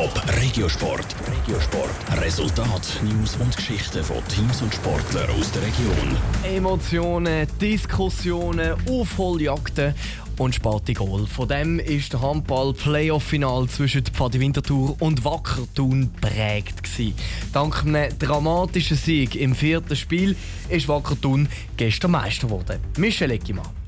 Top Regiosport. Regiosport. Resultat, News und Geschichten von Teams und Sportlern aus der Region. Emotionen, Diskussionen, Aufholjagden und späte Goal. Von dem ist der Handball-Playoff-Final zwischen Pfadi Winterthur und Wacker Thun prägt gewesen. Dank einem dramatischen Sieg im vierten Spiel ist Wacker Thun gestern Meister geworden. Michel Eckimann.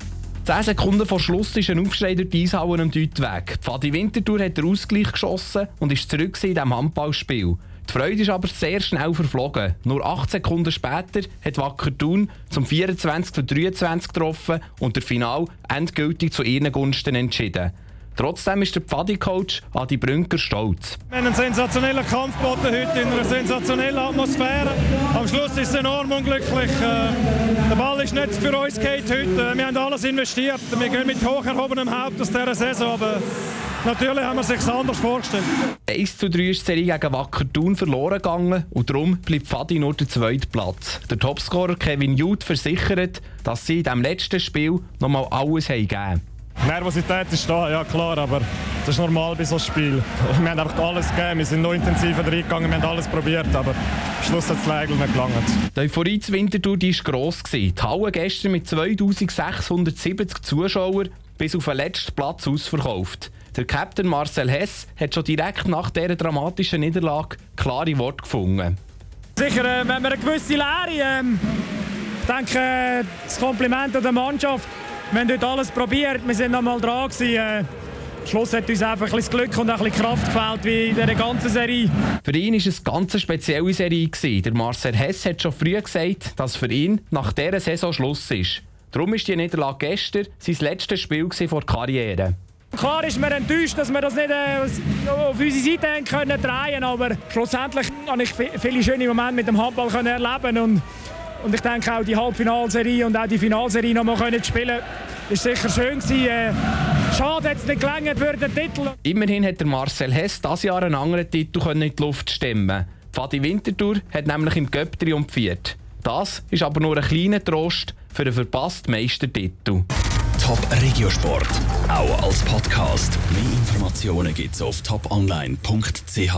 10 Sekunden vor Schluss ist ein Aufschrei durch die Eishauen am Deutweg. Pfadi Winterthur hat den Ausgleich geschossen und ist zurück in diesem Handballspiel. Die Freude ist aber sehr schnell verflogen. Nur 8 Sekunden später hat Wacker Thun zum 24 zu 23 getroffen und der Final endgültig zu ihren Gunsten entschieden. Trotzdem ist der Pfadi-Coach Adi Brünker stolz. Wir haben einen sensationellen Kampf heute in einer sensationellen Atmosphäre. Am Schluss ist es enorm unglücklich. Äh, der Ball ist nicht für uns geht heute. Wir haben alles investiert. Wir gehen mit hoch erhobenem Haupt aus dieser Saison. Aber natürlich haben wir es sich anders vorgestellt. 1 zu 3 ist die Serie gegen Wacker Thun verloren gegangen und darum bleibt Fadi nur der zweite Platz. Der Topscorer Kevin Jude versichert, dass sie in diesem letzten Spiel nochmal alles haben gegeben Nervosität ist da, ja klar, aber das ist normal bei so einem Spiel. Wir haben einfach alles gegeben, wir sind noch intensiver reingegangen, wir haben alles probiert, aber am Schluss hat es leider nicht gelangt. Die Euphorie zu Winterthur war gross. Die Halle gestern mit 2670 Zuschauern bis auf den letzten Platz ausverkauft. Der Captain Marcel Hess hat schon direkt nach dieser dramatischen Niederlage klare Worte gefunden. Sicher, äh, wenn wir eine gewisse Leere, ähm, ich denke, äh, das Kompliment an der Mannschaft, wir haben dort alles probiert, wir sind noch mal dran gewesen. Äh, am Schluss hat uns einfach ein bisschen Glück und ein bisschen Kraft gefällt, wie in dieser ganzen Serie. Für ihn war es eine ganz spezielle Serie. Der Marcel Hess hat schon früh gesagt, dass für ihn nach dieser Saison Schluss ist. Darum ist die Niederlage gestern sein letztes Spiel vor der Karriere. Klar ist mir enttäuscht, dass wir das nicht äh, auf unsere Seite haben können drehen, aber schlussendlich konnte ich viele schöne Momente mit dem Handball erleben und und ich denke auch die Halbfinalserie und auch die Finalserie noch mal können spielen, ist sicher schön gewesen. Äh, schade, dass es nicht gelangt für den Titel. Immerhin hat der Marcel Hess dieses Jahr einen anderen Titel in die Luft stemmen. Fadi Winterthur hat nämlich im Göpp triumphiert. Das ist aber nur ein kleiner Trost für einen verpassten Meistertitel. Top Regiosport, auch als Podcast. Mehr Informationen gibt's auf toponline.ch.